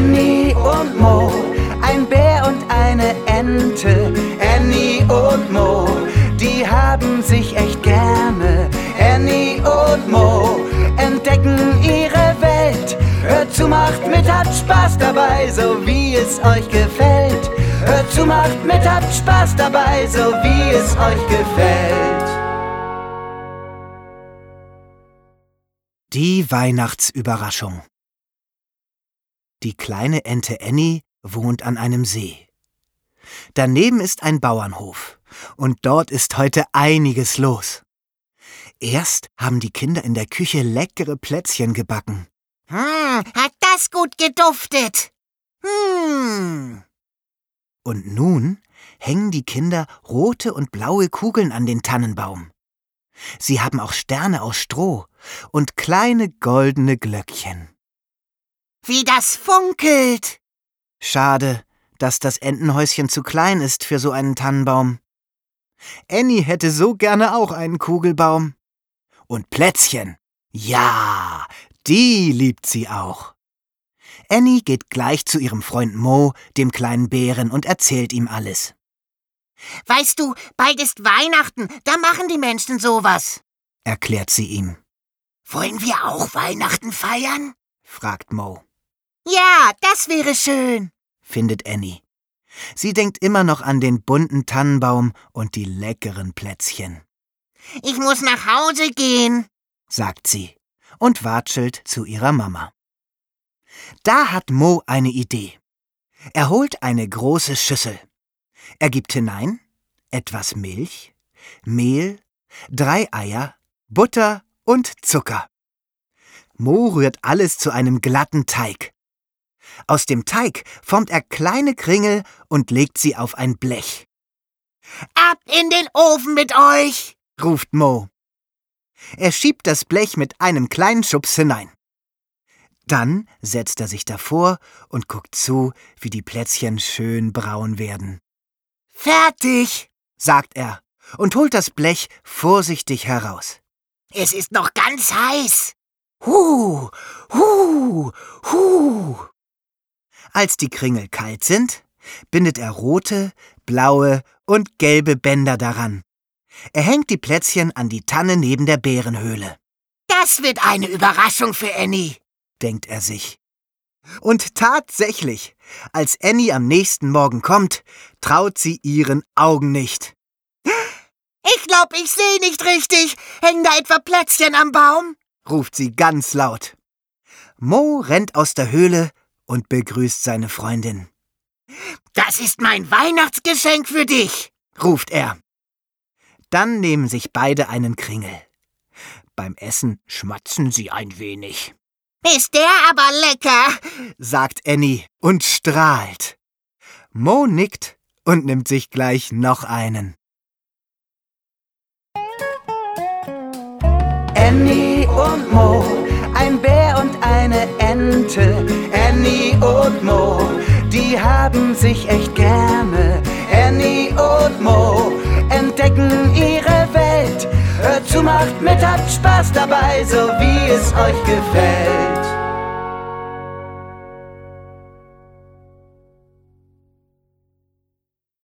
Annie und Mo, ein Bär und eine Ente. Annie und Mo, die haben sich echt gerne. Annie und Mo entdecken ihre Welt. Hört zu, macht mit, habt Spaß dabei, so wie es euch gefällt. Hört zu, macht mit, habt Spaß dabei, so wie es euch gefällt. Die Weihnachtsüberraschung. Die kleine Ente Annie wohnt an einem See. Daneben ist ein Bauernhof und dort ist heute einiges los. Erst haben die Kinder in der Küche leckere Plätzchen gebacken. Hm, hat das gut geduftet. Hm. Und nun hängen die Kinder rote und blaue Kugeln an den Tannenbaum. Sie haben auch Sterne aus Stroh und kleine goldene Glöckchen. Wie das funkelt. Schade, dass das Entenhäuschen zu klein ist für so einen Tannenbaum. Annie hätte so gerne auch einen Kugelbaum. Und Plätzchen. Ja, die liebt sie auch. Annie geht gleich zu ihrem Freund Mo, dem kleinen Bären, und erzählt ihm alles. Weißt du, bald ist Weihnachten, da machen die Menschen sowas, erklärt sie ihm. Wollen wir auch Weihnachten feiern? fragt Mo. Ja, das wäre schön, findet Annie. Sie denkt immer noch an den bunten Tannenbaum und die leckeren Plätzchen. Ich muss nach Hause gehen, sagt sie und watschelt zu ihrer Mama. Da hat Mo eine Idee. Er holt eine große Schüssel. Er gibt hinein etwas Milch, Mehl, drei Eier, Butter und Zucker. Mo rührt alles zu einem glatten Teig. Aus dem Teig formt er kleine Kringel und legt sie auf ein Blech. Ab in den Ofen mit euch! ruft Mo. Er schiebt das Blech mit einem kleinen Schubs hinein. Dann setzt er sich davor und guckt zu, wie die Plätzchen schön braun werden. Fertig, sagt er und holt das Blech vorsichtig heraus. Es ist noch ganz heiß. Hu, hu, hu. Als die Kringel kalt sind, bindet er rote, blaue und gelbe Bänder daran. Er hängt die Plätzchen an die Tanne neben der Bärenhöhle. Das wird eine Überraschung für Annie, denkt er sich. Und tatsächlich, als Annie am nächsten Morgen kommt, traut sie ihren Augen nicht. Ich glaub, ich sehe nicht richtig. Hängen da etwa Plätzchen am Baum? ruft sie ganz laut. Mo rennt aus der Höhle und begrüßt seine Freundin. Das ist mein Weihnachtsgeschenk für dich, ruft er. Dann nehmen sich beide einen Kringel. Beim Essen schmatzen sie ein wenig. Ist der aber lecker, sagt Annie und strahlt. Mo nickt und nimmt sich gleich noch einen. Annie und Mo, ein Bär und eine Ente. Und Mo, die haben sich echt gerne. Annie und Mo entdecken ihre Welt. Hört zu, macht mit, habt Spaß dabei, so wie es euch gefällt.